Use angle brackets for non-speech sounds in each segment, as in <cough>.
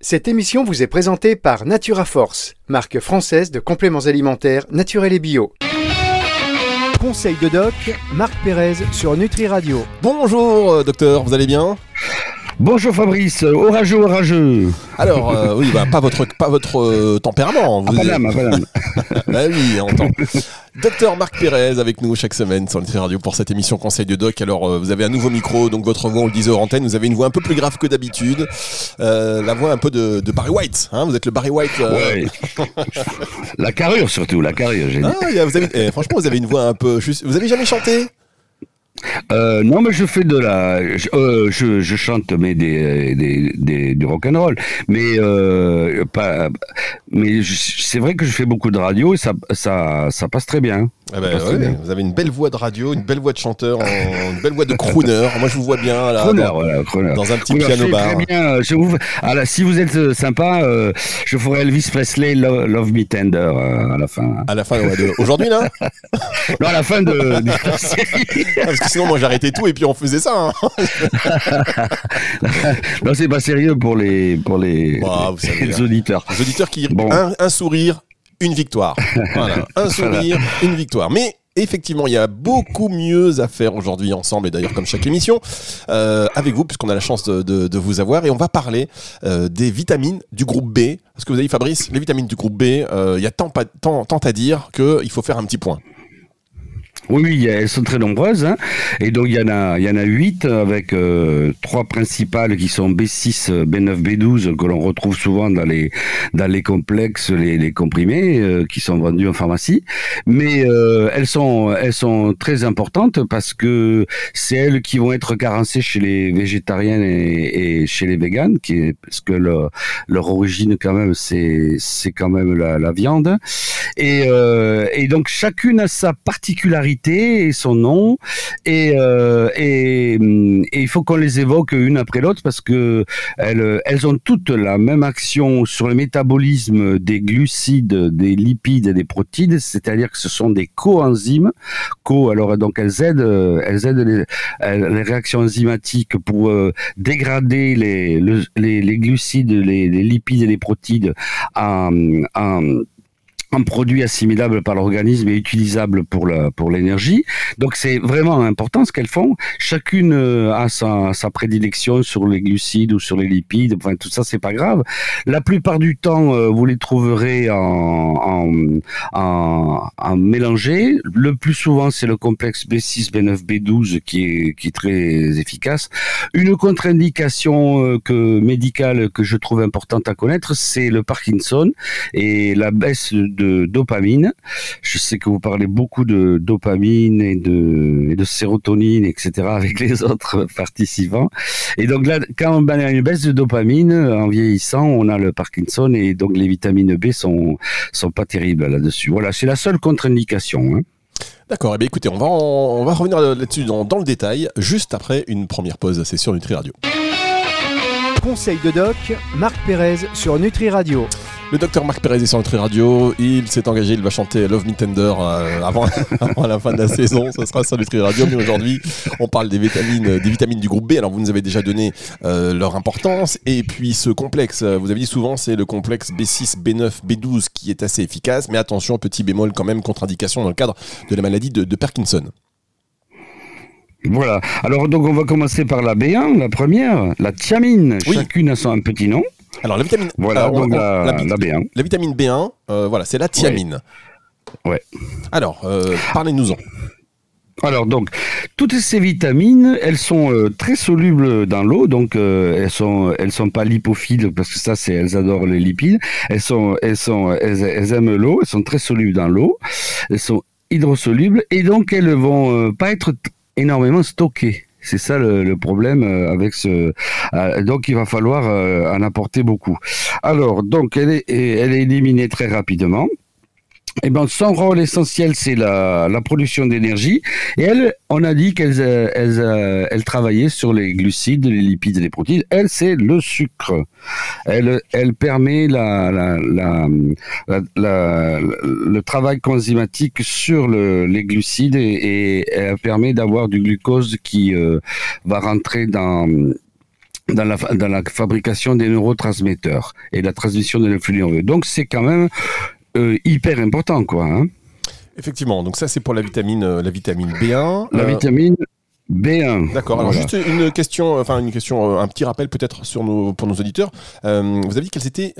Cette émission vous est présentée par Natura Force, marque française de compléments alimentaires naturels et bio. Conseil de doc, Marc Pérez sur Nutri Radio. Bonjour euh, docteur, vous allez bien? Bonjour Fabrice, orageux, orageux. Alors, euh, oui, bah, pas votre, pas votre euh, tempérament. Vous ah, pas pas <laughs> bah oui, on entend. Docteur Marc Pérez avec nous chaque semaine sur Nutri Radio pour cette émission Conseil de Doc. Alors, euh, vous avez un nouveau micro, donc votre voix, on le disait hors antenne, vous avez une voix un peu plus grave que d'habitude. la voix un peu de, Barry White, hein, vous êtes le Barry White. Ouais. la carrure surtout, la carrure, j'ai ah, vous avez, eh, franchement, vous avez une voix un peu. Vous avez jamais chanté? Euh, non, mais je fais de la, je, euh, je, je chante mais des, des, des du rock and roll, mais euh, pas, mais c'est vrai que je fais beaucoup de radio et ça, ça, ça passe très bien. Ah ben, vous avez une belle voix de radio, une belle voix de chanteur, une belle voix de crooner. Moi, je vous vois bien là, crooner, dans, voilà, crooner. dans, un petit piano bar. Très bien. Je vous... Alors, si vous êtes euh, sympa, euh, je ferai Elvis Presley Love, Me Tender euh, à la fin. Hein. À la fin, ouais, de... aujourd'hui là? <laughs> Non, à la fin de, <laughs> ah, Parce que sinon, moi, j'arrêtais tout et puis on faisait ça. Hein. <laughs> non, c'est pas sérieux pour les pour les, bah, les auditeurs. Les auditeurs qui bon. un, un sourire, une victoire. <laughs> Voilà, un sourire, une victoire. Mais effectivement, il y a beaucoup mieux à faire aujourd'hui ensemble, et d'ailleurs comme chaque émission, euh, avec vous, puisqu'on a la chance de, vous avoir, et on va parler euh, des vitamines du groupe B. Parce que vous avez dit, Fabrice, les vitamines du groupe B, euh, il y a tant, tant, tant à dire qu'il faut faire un petit point. Oui, elles sont très nombreuses. Hein. Et donc, il y en a, il y en a huit avec euh, trois principales qui sont B6, B9, B12 que l'on retrouve souvent dans les dans les complexes, les, les comprimés euh, qui sont vendus en pharmacie. Mais euh, elles sont elles sont très importantes parce que c'est elles qui vont être carencées chez les végétariens et, chez les véganes, qui est parce que leur, leur origine quand même c'est c'est quand même la, la viande. Et et donc chacune a sa particularité et son nom euh, et, et, il faut qu'on les évoque une après l'autre parce que elles, ont toutes la même action sur le métabolisme des glucides, des lipides et des protides, c'est-à-dire que ce sont des coenzymes. Co, alors donc elles aident, elles aident les, réactions enzymatiques pour euh, dégrader les, les, glucides, les, les, lipides et les protides en, en un produit assimilable par l'organisme et utilisable pour la, pour l'énergie. Donc c'est vraiment important ce qu'elles font. Chacune euh, a sa, sa prédilection sur les glucides ou sur les lipides. Enfin tout ça c'est pas grave. La plupart du temps euh, vous les trouverez en, en, en, en mélangé. Le plus souvent c'est le complexe B6, B9, B12 qui est qui est très efficace. Une contre-indication euh, que médicale que je trouve importante à connaître c'est le Parkinson et la baisse dopamine. Je sais que vous parlez beaucoup de dopamine et de, de sérotonine, etc. avec les <laughs> autres participants. Et donc là, quand on a une baisse de dopamine en vieillissant, on a le Parkinson et donc les vitamines B sont sont pas terribles là-dessus. Voilà, c'est la seule contre-indication. Hein. D'accord, eh bien écoutez, on va, on va revenir là-dessus dans, dans, le détail, juste après une première pause, c'est sur Nutri Radio. Conseil de doc, Marc Pérez sur Nutri Radio. Le docteur Marc Pérez est sur Nutri Radio. Il s'est engagé, il va chanter Love Me Tender euh, avant, <laughs> la fin de la saison. Ce sera sur Nutri Radio. Mais aujourd'hui, on parle des vitamines, du groupe B. Alors, vous nous avez déjà donné euh, leur importance. Et puis, ce complexe, euh, vous avez dit souvent, c'est le complexe B6, B9, B12 qui est assez efficace. Mais attention, petit bémol quand même, contre-indication dans le cadre de la maladie de, Parkinson. Voilà. Alors, donc, on va commencer par la B1, la première, la thiamine. Chacune a son petit nom. Alors la vitamine, voilà, donc la, B1. La vitamine B1, euh, voilà, c'est la thiamine. Ouais. Alors, euh, parlez-nous-en. Alors donc toutes ces vitamines, elles sont euh, très solubles dans l'eau, donc elles sont elles sont pas lipophiles parce que ça c'est elles adorent les lipides. Elles sont elles sont elles, aiment l'eau, elles sont très solubles dans l'eau. Elles sont hydrosolubles et donc elles vont pas être énormément stockées. C'est ça le, problème euh, avec ce. Euh, donc il va falloir euh, en apporter beaucoup. Alors donc elle est, elle est éliminée très rapidement. Eh ben, son rôle essentiel, c'est la, la, production d'énergie. Et elle, on a dit qu'elle elle, elle, travaillait sur les glucides, les lipides et les protéines. Elle, c'est le sucre. Elle, elle permet la, le travail enzymatique sur le, les glucides et, elle permet d'avoir du glucose qui euh, va rentrer dans dans la, dans la fabrication des neurotransmetteurs et la transmission de l'influx. Donc c'est quand même euh, hyper important, quoi. Hein. Effectivement, donc ça c'est pour la vitamine, euh, la vitamine B1. La Euh, vitamine B1. D'accord. Alors Voilà. juste une question, enfin une question, un petit rappel peut-être sur nos, pour nos auditeurs. Vous avez dit qu'elles étaient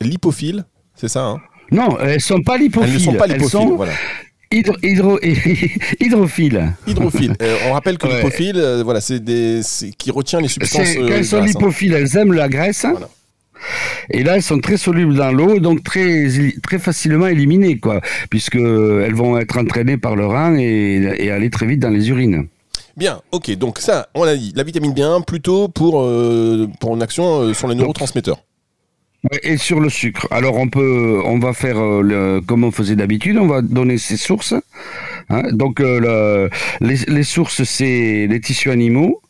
lipophiles, c'est ça hein? Non, elles sont pas lipophiles. Elles ne sont pas lipophiles. sont Voilà. hydro, hydro, <laughs> hydrophiles. Hydrophiles. <laughs> Euh, on rappelle que Ouais. lipophiles, euh, voilà, c'est qui retient les substances. Euh, Quand elles sont hein. lipophiles, elles aiment la graisse. Voilà. Et là, elles sont très solubles dans l'eau, donc très, très facilement éliminées, quoi, puisque elles vont être entraînées par le rein et, et aller très vite dans les urines. Bien, ok, donc ça, on l'a dit, la vitamine B1 plutôt pour, euh, pour une action euh, sur les neurotransmetteurs. Et sur le sucre. Alors on peut, on va faire euh, le, comme on faisait d'habitude, on va donner ses sources. hein. Donc euh, le- les, les sources, c'est les tissus animaux,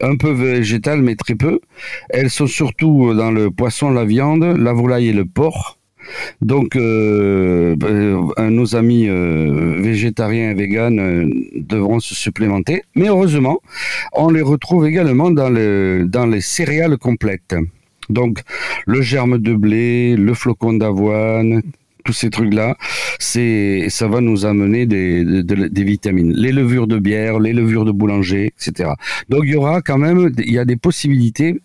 un peu végétal mais très peu. Elles sont surtout dans le poisson, la viande, la volaille et le porc. Donc euh, euh, nos amis euh, végétariens et véganes euh, devront se supplémenter. Mais heureusement, on les retrouve également dans, le, dans les céréales complètes. Donc le germe de blé, le flocon d'avoine, tous ces trucs-là, c'est ça va nous amener des, des- des vitamines. Les levures de bière, les levures de boulanger, etc. Donc il y aura quand même, il y a des possibilités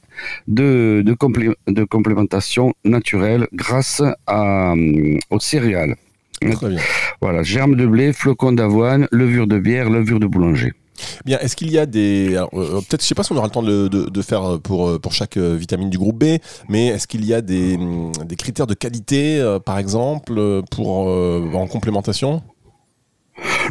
de, de, complé- de complémentation naturelle grâce à, hum, aux céréales. Très bien. Voilà, germe de blé, flocon d'avoine, levure de bière, levure de boulanger. Bien, est-ce qu'il y a des. alors, euh, Peut-être, je sais pas si on aura le temps de, de- de faire pour, euh, pour chaque euh, vitamine du groupe B, mais est-ce qu'il y a des, hum, des critères de qualité, euh, par exemple, euh, pour, euh, en complémentation?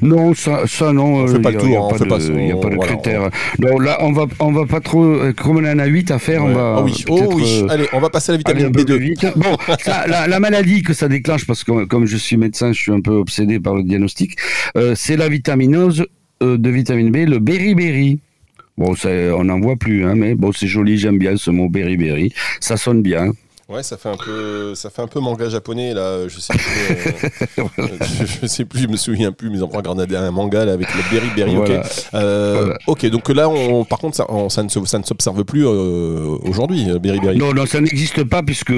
Non, ça, ça non. On fait euh, pas le tour, hein, on fait pas Il n'y a pas de critères. Non, là, on va, on va pas trop. euh, Comme on en a 8 à faire, on va. Ah oui, oh oui, euh, allez, on va passer à la vitamine un peu plus B2. vite. Bon, la, la maladie que ça déclenche, parce que comme je suis médecin, je suis un peu obsédé par le diagnostic, euh, c'est la vitaminose euh, de vitamine B, le beriberi. Bon, on n'en voit plus, hein, mais bon, c'est joli, j'aime bien ce mot beriberi. Ça sonne bien. Ouais, ça fait un peu, ça fait un peu manga japonais là. Je sais plus, euh, <laughs> je, je sais plus, je me souviens plus, mais ils ont regardé un manga là avec le berry berry. Voilà. Euh, Voilà. ok. Donc là, on, par contre, ça, on- ça ne se- ça ne s'observe plus euh, aujourd'hui, berry berry. Non, non, ça n'existe pas puisque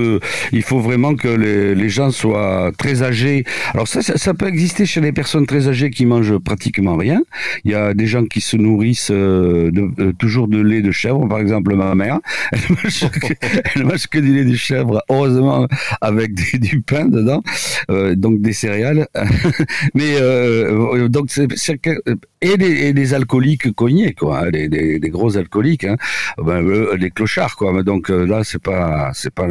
il faut vraiment que les, les gens soient très âgés. Alors ça, ça, ça peut exister chez les personnes très âgées qui mangent pratiquement rien. Il y a des gens qui se nourrissent de, toujours de lait de chèvre, par exemple ma mère. Elle mange que, elle mange que du lait de chèvre, heureusement avec <laughs> du pain dedans, euh, donc des céréales. <laughs> Mais euh, donc c'est et des, et des alcooliques cognés quoi, hein, des, des, des gros alcooliques. Hein ben, les clochards quoi. Donc euh, là c'est pas c'est pas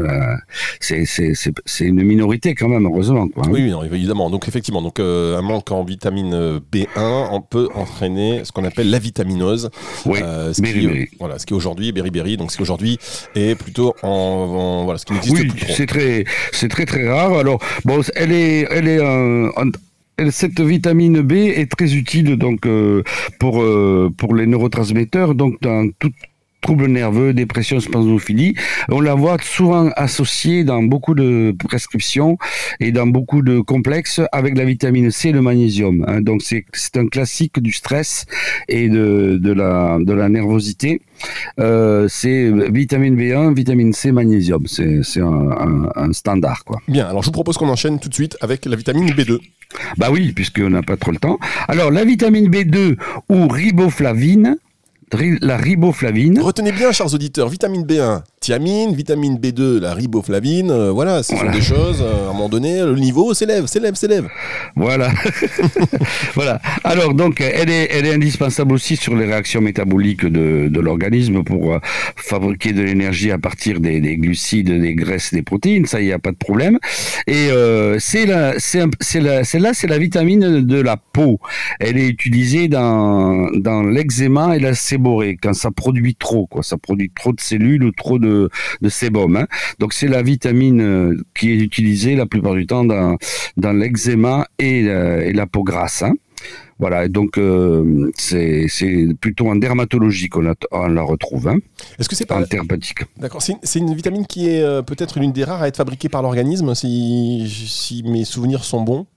c'est une minorité quand même heureusement quoi. hein. Oui, non, évidemment. Donc effectivement, donc euh, un manque en vitamine euh, B1 on peut entraîner ce qu'on appelle la vitaminose. Oui, ce qui, beriberi. voilà, ce qui aujourd'hui beriberi, donc ce qui aujourd'hui est plutôt en, en- voilà, ce qui n'existe Oui, plus c'est très c'est très très rare. Alors bon, elle est elle est en- cette vitamine B est très utile donc euh, pour euh, pour les neurotransmetteurs donc dans tout troubles nerveux, dépression, spasmophilie. On la voit souvent associée dans beaucoup de prescriptions et dans beaucoup de complexes avec la vitamine C et le magnésium. hein. Donc c'est un classique du stress et de, de la de la nervosité. Euh, c'est vitamine B1, vitamine C, magnésium. C'est un, un- un standard quoi. Bien, alors je vous propose qu'on enchaîne tout de suite avec la vitamine B2. Bah oui, puisqu'on n'a pas trop le temps. Alors la vitamine B2 ou riboflavine, ri- la riboflavine. Retenez bien, chers auditeurs, vitamine B1, thiamine, vitamine B2, la riboflavine, euh, voilà, ce Voilà. sont des choses, euh, à un moment donné, le niveau s'élève, s'élève, s'élève. Voilà. <laughs> voilà. Alors donc elle est, elle est indispensable aussi sur les réactions métaboliques de, de l'organisme pour euh, fabriquer de l'énergie à partir des, des glucides, des graisses, des protéines. Ça, il n'y a pas de problème. Et c'est la, c'est un- c'est la, celle-là, c'est la vitamine de la peau. Elle est utilisée dans, dans l'eczéma et la séborrhée quand ça produit trop, quoi. Ça produit trop de cellules ou trop de, de sébum. hein. Donc c'est la vitamine euh, qui est utilisée la plupart du temps dans, dans l'eczéma et, la- et la peau grasse. hein. Voilà, donc euh, c'est plutôt en dermatologie qu'on la, on la retrouve, hein, Est-ce que c'est pas... en thérapeutique. D'accord, c'est c'est une vitamine qui est euh, peut-être l'une des rares à être fabriquée par l'organisme, si, si mes souvenirs sont bons?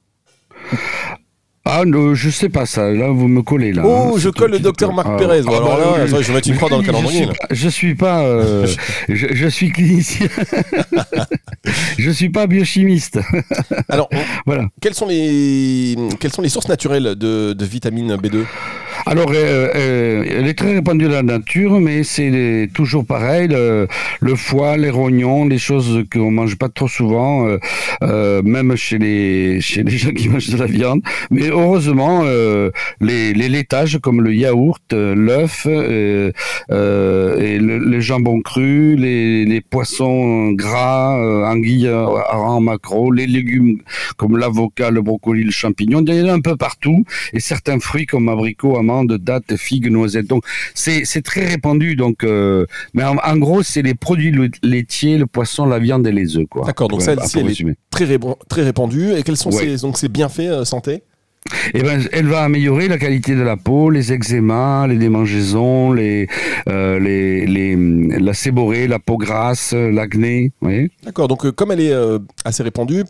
Ah, non, je sais pas ça. Là, vous me collez là. Oh, hein. je colle le docteur Marc Ah, Pérez. Ah, alors bah, là, je vais mettre une croix dans le calendrier. suis pas- Je suis pas. euh, je, je suis clinicien. <laughs> je suis pas biochimiste. Alors, on- <laughs> voilà. quelles sont les, quelles sont les sources naturelles de, de vitamine B2 Alors, euh, euh, elle est très répandue dans la nature, mais c'est toujours pareil. Le, foie, les rognons, les choses qu'on mange pas trop souvent, euh, euh, même chez les, chez les gens qui <laughs> mangent de la viande. Mais heureusement, les, les laitages comme le yaourt, l'œuf, et le, les jambons crus, les, les poissons gras, anguilles, harengs, maquereaux, les légumes comme l'avocat, le brocoli, le champignon, il y en a un peu partout et certains fruits comme abricots, amandes, dattes, figues, noisettes. Donc c'est très répandu. Donc, euh, mais en, en gros, c'est les produits laitiers, le poisson, la viande et les œufs. D'accord, donc celle-ci, elle est- très, répand- très répandue. Et quels sont Ouais. ces, donc, ces bienfaits euh, santé? Eh ben, elle va améliorer la qualité de la peau, les eczémas, les démangeaisons, les, euh, les, les, la séborrhée, la peau grasse, l'acné. D'accord, donc euh, comme elle est euh, assez répandue,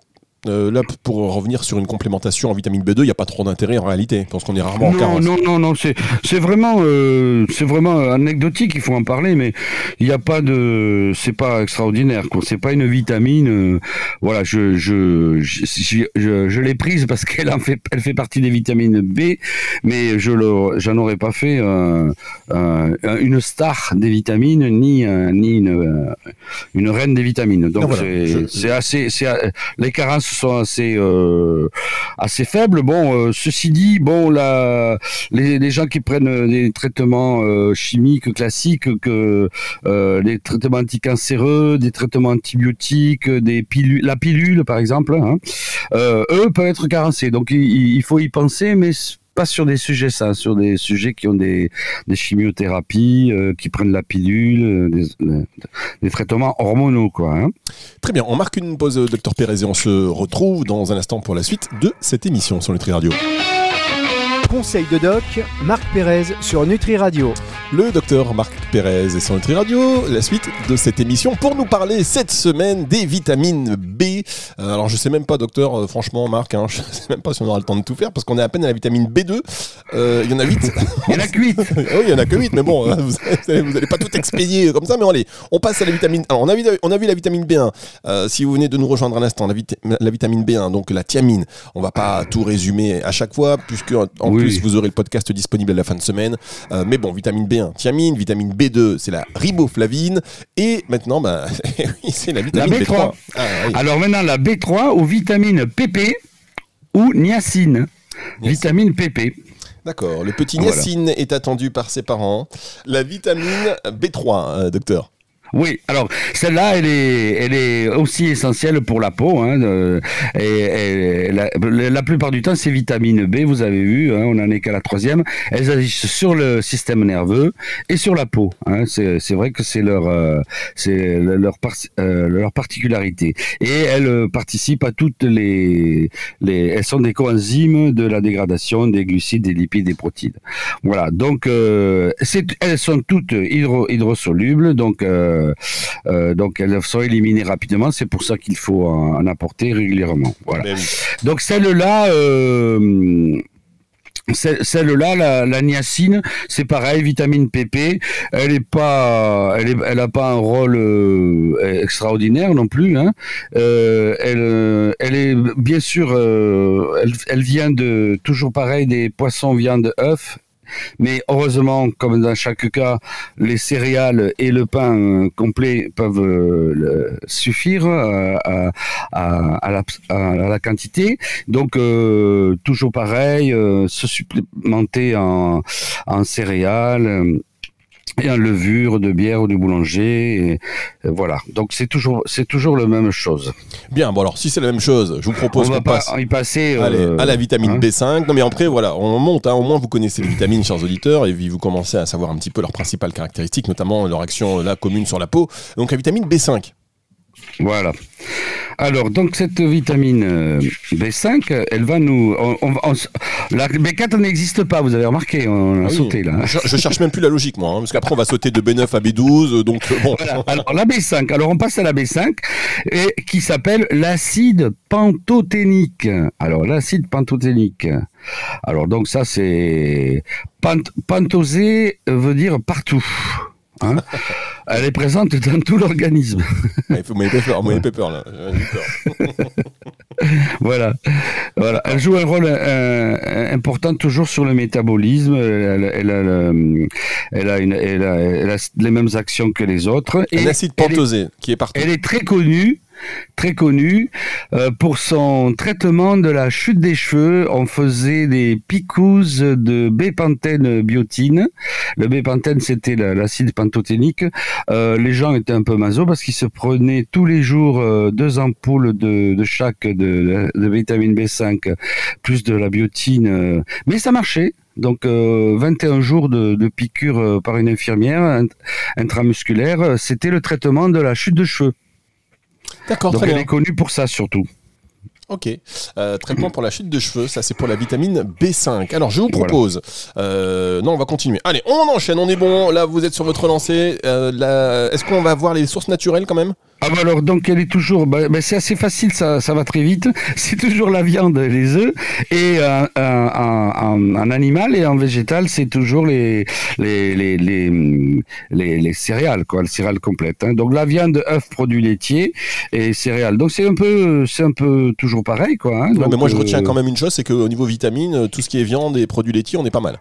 euh, là, pour revenir sur une complémentation en vitamine B2, il n'y a pas trop d'intérêt en réalité, parce qu'on est rarement en non, carence. non, non, non, c'est c'est vraiment, euh, c'est vraiment anecdotique. Il faut en parler, mais il n'y a pas de, c'est pas extraordinaire. quoi. C'est pas une vitamine. euh, voilà, je je je, je, je- je l'ai prise parce qu'elle en fait, elle fait partie des vitamines B, mais je le, j'en aurais pas fait une star des vitamines ni ni une une reine des vitamines. Donc Ah, voilà. c'est c'est assez, c'est les carences sont assez euh, assez faibles. Bon, euh, ceci dit, bon, la, les, gens qui prennent des traitements euh, chimiques classiques, que euh, les traitements anticancéreux, des traitements antibiotiques, des pilules, la pilule par exemple, hein, eux peuvent être carencés. Donc il, il faut y penser, mais pas sur des sujets ça, sur des sujets qui ont des, des chimiothérapies, euh, qui prennent la pilule, euh, des, des- des traitements hormonaux quoi. Hein. Très bien, on marque une pause, euh, docteur Pérez, et on se retrouve dans un instant pour la suite de cette émission sur Nutri Radio. Conseil de doc, Marc Pérez sur Nutri Radio. Le docteur Marc Pérez et sur Nutri Radio, la suite de cette émission pour nous parler cette semaine des vitamines B. Euh, alors je sais même pas, docteur, euh, franchement, Marc, hein, <laughs> je sais même pas si on aura le temps de tout faire parce qu'on est à peine à la vitamine B2. Euh, Il y en a 8. <laughs> Il y en a que huit. <laughs> oui, il y en a que 8, mais bon, hein, vous, allez, vous allez pas tout expédier comme ça, mais allez, on passe à la vitamine. Alors, on a vu, on a vu la vitamine B1. Euh, si vous venez de nous rejoindre à l'instant, la vitamine B1, donc la thiamine, on va pas tout résumer à chaque fois, puisque en Oui. plus vous aurez le podcast disponible à la fin de semaine. Euh, mais bon, vitamine B1, thiamine, vitamine B2, c'est la riboflavine, et maintenant, bah, <laughs> oui, c'est la vitamine B3. B3. Ah, oui. Alors maintenant, la B3 ou vitamine PP ou niacine. Niacine. Vitamine PP. D'accord, le petit Voilà. niacine est attendu par ses parents. La vitamine B3, euh, docteur. Oui, alors celle-là, elle est, elle est aussi essentielle pour la peau. Hein, euh, et, la, plupart du temps, ces vitamines B, vous avez vu, hein, on n'en est qu'à la troisième, elles agissent sur le système nerveux et sur la peau. Hein, c'est c'est vrai que c'est leur, euh, c'est le- leur, euh, leur particularité. Et elles participent à toutes les, les, elles sont des coenzymes de la dégradation des glucides, des lipides, des protéines. Voilà, donc euh, c'est- elles sont toutes hydro, hydrosolubles, donc euh, donc elles sont éliminées rapidement. C'est pour ça qu'il faut en, en apporter régulièrement. Voilà. Ben oui. Donc celle-là. Euh, celle- Celle-là, la, la niacine, c'est pareil, vitamine PP. Elle est pas, elle, est, elle a pas un rôle euh, extraordinaire non plus. Hein. Euh, elle, euh, elle est bien sûr, euh, elle, elle vient de toujours pareil des poissons, viande, œufs. Mais heureusement, comme dans chaque cas, les céréales et le pain euh, complet peuvent euh, suffire euh, à, la, quantité. Donc, toujours pareil, se supplémenter en, céréales et en levure de bière ou du boulanger. Et, euh, voilà. Donc, c'est toujours, c'est toujours la même chose. Bien, bon alors si c'est la même chose, je vous propose qu'on pas passe y passer euh, allez, à la vitamine hein. B5. Non mais après voilà, on monte, hein, au moins vous connaissez les vitamines, chers auditeurs, et vous commencez à savoir un petit peu leurs principales caractéristiques, notamment leur action là commune sur la peau. Donc la vitamine B5. Voilà. Alors, donc cette vitamine euh, B5, elle va nous... On, on- on- la B4 n'existe pas, vous avez remarqué, on a Ah oui. sauté là. Je, je cherche même plus la logique moi, hein, parce qu'après on va sauter de B9 à B12, euh, donc euh, bon. Voilà. Alors la B5, alors on passe à la B5, et, qui s'appelle l'acide pantothénique. Alors l'acide pantothénique, Alors donc ça c'est pantosé veut dire partout. Hein Elle est présente dans tout l'organisme. Vous m'avez peur, peur là. <laughs> voilà. voilà. Elle joue un rôle euh, important toujours sur le métabolisme. Elle, a, une, elle, a, les mêmes actions que les autres. Un acide pentosé qui est partout. Elle est très connue très connu euh, pour son traitement de la chute des cheveux. On faisait des picouses de bépantène biotine. Le bépantène, c'était l'acide pantothénique. Euh, les gens étaient un peu maso parce qu'ils se prenaient tous les jours euh, deux ampoules de, chaque de, vitamine B5 plus de la biotine. mais ça marchait. Donc 21 jours de, de piqûre par une infirmière intramusculaire, c'était le traitement de la chute de cheveux. D'accord, très elle est connue pour ça surtout. Ok. Euh, traitement pour la chute de cheveux, ça c'est pour la vitamine B5. Alors je vous propose. Euh, non, on va continuer. Allez, on enchaîne, on est bon. Là, vous êtes sur votre lancée. Euh, est-ce qu'on va voir les sources naturelles quand même? Ah bah alors donc elle est toujours, bah, bah, c'est assez facile, ça, ça va très vite. <laughs> C'est toujours la viande les œufs et euh, en, animal et en végétal c'est toujours les les, les les, les, céréales quoi, le céréales complète. Hein. Donc la viande, œufs, produits laitiers et céréales. Donc c'est un peu c'est un peu toujours pareil quoi. Hein. mais moi je retiens euh, quand même une chose, c'est qu'au niveau vitamines, tout ce qui est viande et produits laitiers, on est pas mal.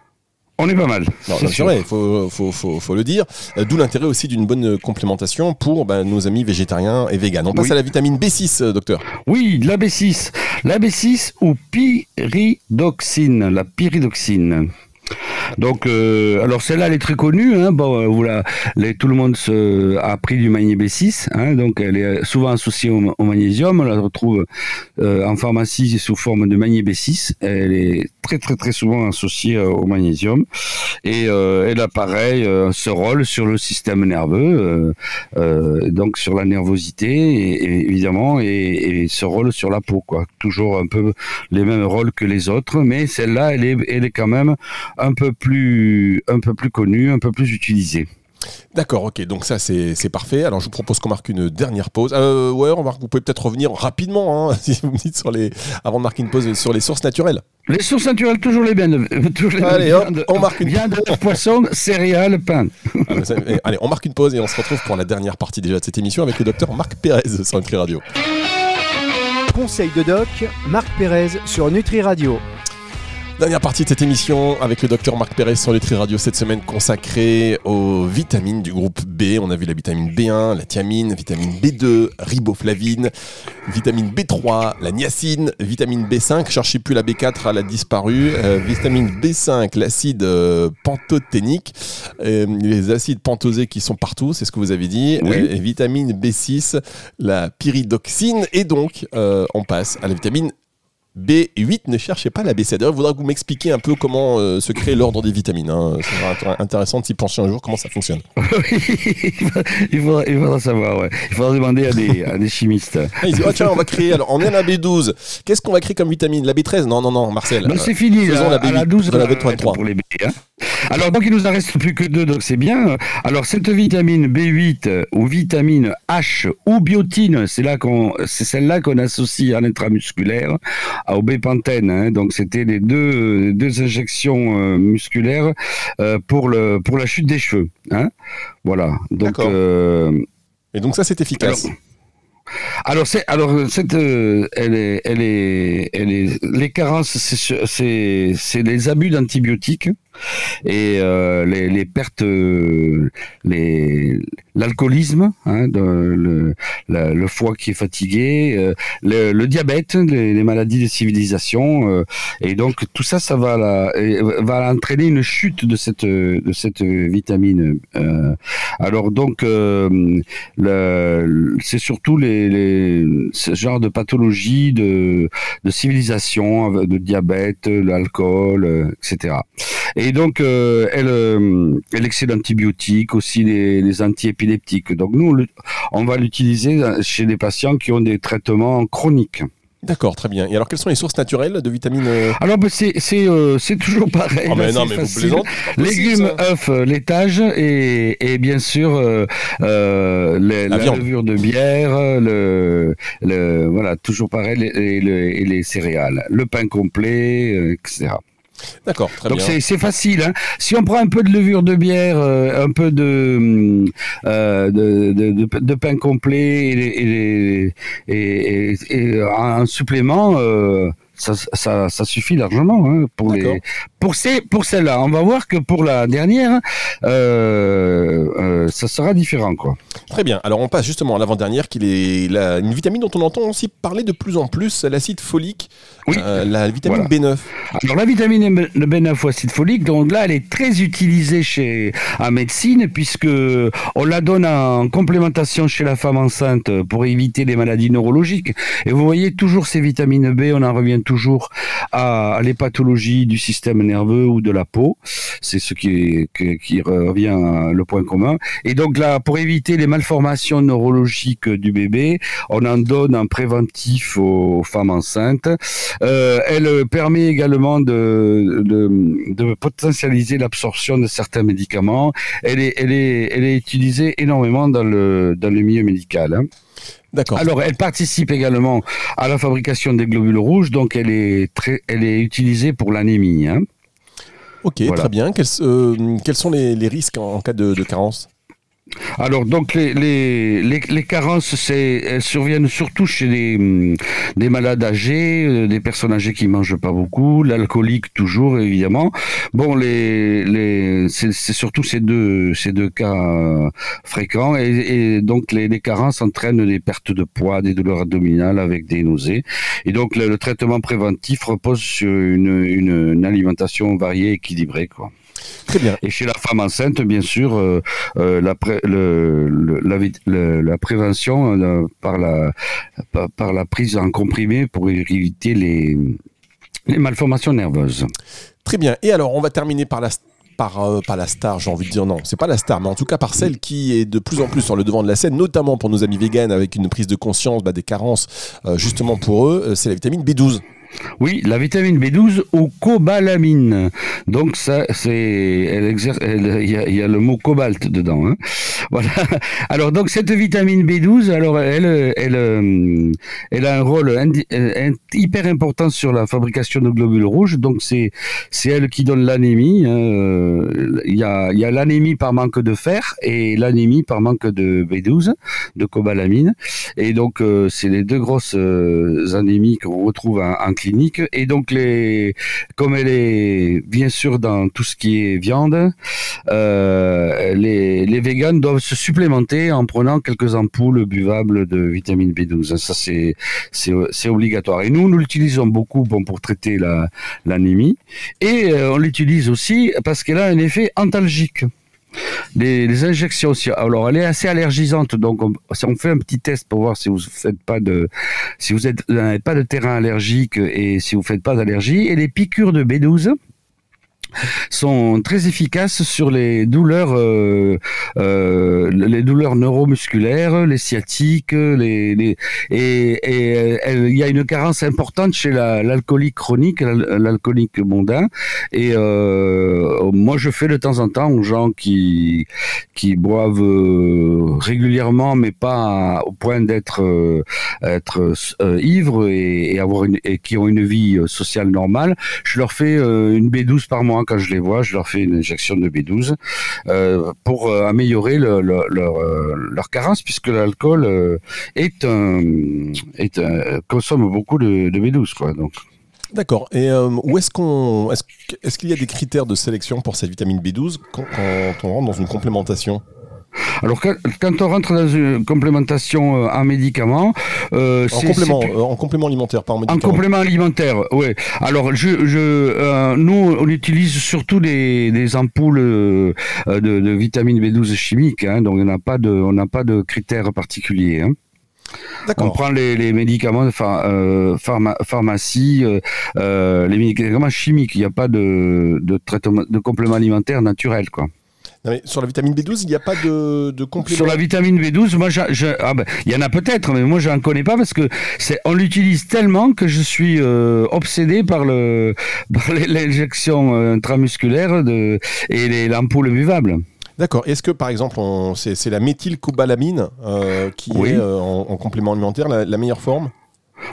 On est pas mal. C'est vrai, il faut, faut, faut, faut, le dire. Euh, d'où l'intérêt aussi d'une bonne complémentation pour bah, nos amis végétariens et véganes. On passe à la vitamine B6, euh, docteur. Oui, la B6. La B6 ou pyridoxine, la pyridoxine. Donc, euh, alors celle-là, elle est très connue. Hein, bon, euh, tout le monde a pris du magnésium B6. Hein, donc, elle est souvent associée au, magnésium. On la retrouve euh, en pharmacie sous forme de magnésium B6. Elle est très, très, très souvent associée au magnésium. Et elle a pareil ce rôle sur le système nerveux, donc sur la nervosité, évidemment, et, ce rôle sur la peau. Quoi. Toujours un peu les mêmes rôles que les autres, mais celle-là, elle est, elle est quand même un peu plus, un peu plus connu, un peu plus utilisé. D'accord, ok, donc ça c'est parfait. Alors je vous propose qu'on marque une dernière pause. Euh, ouais, on va, vous pouvez peut-être revenir rapidement, hein, <laughs> si vous me dites sur les, avant de marquer une pause sur les sources naturelles. Les sources naturelles, toujours les bien <laughs> Toujours les allez, on marque une Viande, <laughs> poisson, céréales, pain. Ah, eh, allez, on marque une pause et on se retrouve pour la dernière partie déjà de cette émission avec le docteur Marc Pérez sur Nutri Radio. Conseil de doc, Marc Pérez sur Nutri Radio. Dernière partie de cette émission avec le docteur Marc Pérez sur Nutri Radio cette semaine consacrée aux vitamines du groupe B. On a vu la vitamine B1, la thiamine, vitamine B2, riboflavine, vitamine B3, la niacine, vitamine B5. Cherchez plus la B4, elle a disparu. Euh, vitamine B5, l'acide euh, pantothénique, euh, les acides pentosés qui sont partout, c'est ce que vous avez dit. et vitamine B6, la pyridoxine. Et donc, on passe à la vitamine B8, ne cherchez pas la B7. D'ailleurs, je voudrais que vous m'expliquiez un peu comment euh, se crée l'ordre des vitamines. Hein. C'est intéressant de s'y pencher un jour comment ça fonctionne. <laughs> il, faudra, savoir, ouais. Il faudra demander à des, à des chimistes. Ah, ils disent, oh, tiens, on va créer, alors on est à la B12. Qu'est-ce qu'on va créer comme vitamine? La B13 Non, non, non, Marcel. Non, c'est fini. Faisons la, B8, la 12, la B33. Pour les B, hein. Alors, donc, il nous en reste plus que deux, donc c'est bien. Alors, cette vitamine B8 ou vitamine H ou biotine, c'est là qu'on, c'est celle-là qu'on associe à l'intramusculaire, au bépantène. Hein. donc, c'était les deux, deux injections euh, musculaires euh, pour le, pour la chute des cheveux. Hein. voilà. Donc, euh, Et donc, ça, c'est efficace. Alors, c'est, alors cette, elle est, elle est, elle est, les carences, c'est, c'est, c'est les abus d'antibiotiques et euh, les, pertes, euh, l'alcoolisme, hein, le, foie qui est fatigué, euh, le, diabète, les, maladies de civilisation, euh, et donc tout ça, ça va, entraîner une chute de cette, vitamine. Alors donc, c'est surtout les, les, ce genre de pathologie de, civilisation, de diabète, l'alcool, etc. Et donc, elle, elle excède d'antibiotiques, aussi les, les antiépileptiques. Donc nous, on va l'utiliser chez des patients qui ont des traitements chroniques. D'accord, très bien. Et alors, quelles sont les sources naturelles de vitamines euh Alors, bah, c'est euh, c'est toujours pareil. Oh, mais là, non, mais vous plaisantez. Légumes, œufs, euh, laitage et, et bien sûr euh, euh, les- La la, levure de bière, le, le voilà toujours pareil et, le- et les céréales, le pain complet, euh, etc. D'accord, très Donc bien. c'est c'est facile. Hein. Si on prend un peu de levure de bière, euh, un peu de, euh, de, de, de- pain complet et, et, et- et un supplément, euh, ça, ça, ça suffit largement hein, pour les pour ces pour celle-là. On va voir que pour la dernière, euh, euh, ça sera différent quoi. Très bien. Alors, on passe justement à l'avant-dernière, qui est la- une vitamine dont on entend aussi parler de plus en plus, l'acide folique, Oui. euh, la vitamine Voilà. B9. Alors la vitamine B- B9 ou acide folique, donc là elle est très utilisée chez en médecine puisque on la donne en complémentation chez la femme enceinte pour éviter les maladies neurologiques. Et vous voyez toujours ces vitamines B, on en revient toujours à, les du système nerveux ou de la peau. C'est ce qui, revient à le point commun. Et donc là, pour éviter les malformations neurologiques du bébé, on en donne un préventif aux femmes enceintes. Euh, elle permet également de, potentialiser l'absorption de certains médicaments. Elle est, utilisée énormément dans le, dans le milieu médical. hein. D'accord. Alors, elle participe également à la fabrication des globules rouges, donc elle est très, elle est utilisée pour l'anémie. hein. Ok, Voilà. très bien. Quels, euh, quels sont les, les risques en, en cas de, de carence? Alors donc les les les, les carences c'est elles surviennent surtout chez les hum, des malades âgés, euh, des personnes âgées qui mangent pas beaucoup, l'alcoolique toujours évidemment. Bon les les c'est surtout ces deux ces deux cas euh, fréquents et, et donc les, les carences entraînent des pertes de poids, des douleurs abdominales avec des nausées. Et donc le, le traitement préventif repose sur une, une une alimentation variée équilibrée quoi. Très bien. Et chez la femme enceinte, bien sûr, euh, euh, la, pré- le, le- la, vit- le- la prévention euh, par, la, par, par la prise en comprimé pour éviter les, les malformations nerveuses. Très bien. Et alors, on va terminer par la par, euh, par la star, j'ai envie de dire non, c'est pas la star, mais en tout cas par celle qui est de plus en plus sur le devant de la scène, notamment pour nos amis véganes avec une prise de conscience bah, des carences euh, justement pour eux, euh, c'est la vitamine B12. Oui, la vitamine B12 au cobalamine. Donc ça, c'est, il y, a- le mot cobalt dedans. hein. <laughs> Voilà. Alors donc cette vitamine B12, alors elle, elle, euh, elle a un rôle euh, hyper important sur la fabrication de globules rouges. Donc c'est, c'est elle qui donne l'anémie. hein. Euh, Il y a, y a l'anémie par manque de fer et l'anémie par manque de B12, de cobalamine. Et donc, c'est les deux grosses anémies qu'on retrouve en, en clinique. Et donc, les, comme elle est bien sûr dans tout ce qui est viande, euh, les, les véganes doivent se supplémenter en prenant quelques ampoules buvables de vitamine B12. Ça, c'est, c'est, obligatoire. Et nous, nous l'utilisons beaucoup bon, pour traiter la, l'anémie. Et euh, on l'utilise aussi parce qu'elle a un effet antalgique. Les, injections. Alors, elle est assez allergisante, donc on, si on fait un petit test pour voir si vous faites pas de, si vous n'avez pas de terrain allergique et si vous faites pas d'allergie. Et les piqûres de B12 sont très efficaces sur les douleurs, euh, euh, les douleurs neuromusculaires, les sciatiques, les, et euh, il y a une carence importante chez la- l'alcoolique chronique, l'al- l'alcoolique mondain. Et moi, je fais de temps en temps aux gens qui qui boivent régulièrement, mais pas au point d'être être ivres et, avoir une, et qui ont une vie sociale normale. Je leur fais une B12 par mois quand je les vois. Je leur fais une injection de B12 euh, pour euh, améliorer le- le- leur euh, carence, puisque l'alcool est consomme beaucoup de, de B12 quoi. Donc D'accord. Et où est-ce qu'on, est-ce, qu'il y a des critères de sélection pour cette vitamine B12 quand, quand on rentre dans une complémentation? Alors quand, quand on rentre dans une complémentation euh, en médicaments, euh, En c'est- complément, euh, en complément alimentaire, pas en En médicament. complément alimentaire, oui. Alors, je, je, euh, nous, on utilise surtout des, des ampoules euh, de, de vitamine B12 chimiques, hein, donc on n'a pas de, on n'a pas de critères particuliers. hein. On prend les, les médicaments de euh, pharma- pharmacie, euh, euh, les médicaments chimiques. Il n'y a pas de, de traitement, de complément alimentaire naturel, quoi. Sur la vitamine B12, il n'y a pas de, de complément Sur la vitamine B12, moi, ah ben, il y en a peut-être, mais moi, je n'en connais pas parce que c'est, on l'utilise tellement que je suis euh, obsédé par, le, <laughs> l'injection euh, intramusculaire de, et l'ampoule buvable. D'accord. Est-ce que par exemple, c'est, la méthylcobalamine euh, qui est en, complément alimentaire la meilleure forme?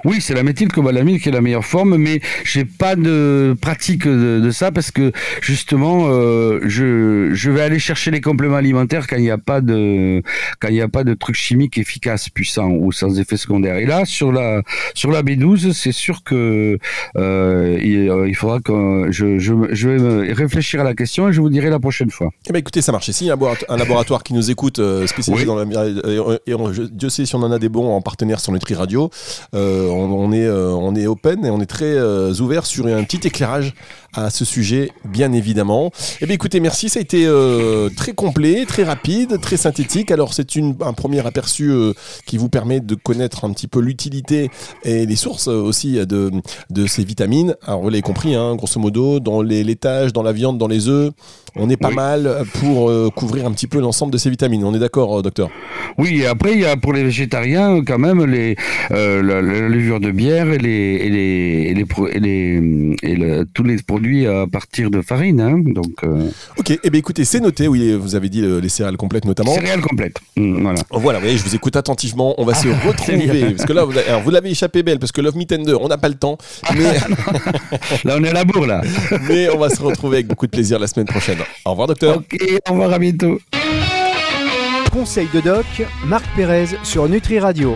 Oui, c'est la méthylcobalamin qui est la meilleure forme, mais j'ai pas de pratique de, ça parce que justement, euh, je, je vais aller chercher les compléments alimentaires quand il n'y a pas de quand il n'y a pas de trucs chimiques efficaces, puissants ou sans effet secondaire. Et là, sur la sur la B12, c'est sûr que euh, il, il, faudra que je, je, je, vais réfléchir à la question et je vous dirai la prochaine fois. Eh ben écoutez, ça marche. Ici, un laboratoire qui nous écoute euh, spécialisé dans la et, Dieu sait si on en a des bons en partenaire sur Nutri Radio. Euh, on, est, euh, on est open et on est très euh, ouvert sur un petit éclairage à ce sujet, bien évidemment. Eh bien, écoutez, merci. Ça a été très complet, très rapide, très synthétique. Alors, c'est un premier aperçu qui vous permet de connaître un petit peu l'utilité et les sources aussi de, de ces vitamines. Alors, vous l'avez compris, hein, grosso modo, dans les laitages, dans la viande, dans les œufs, on est pas mal pour couvrir un petit peu l'ensemble de ces vitamines. On est d'accord, docteur? Oui, et après, il y a pour les végétariens, quand même, les, levure de bière et les et les et les, et les tous les produits à partir de farine. Hein, donc. Euh. Ok. et eh bien écoutez, c'est noté. Oui, vous avez dit les céréales complètes notamment. Céréales complètes. Mm, voilà. Voilà. Vous voyez, je vous écoute attentivement. On va <laughs> se retrouver parce que là, vous, l'avez échappé belle parce que Love Me Tender, on n'a pas le temps. Mais... <laughs> là, on est à la bourre là. mais on va se retrouver avec beaucoup de plaisir la semaine prochaine. Au revoir, docteur. Ok. Au revoir, à bientôt. Conseil de doc, Marc Pérez sur Nutri Radio.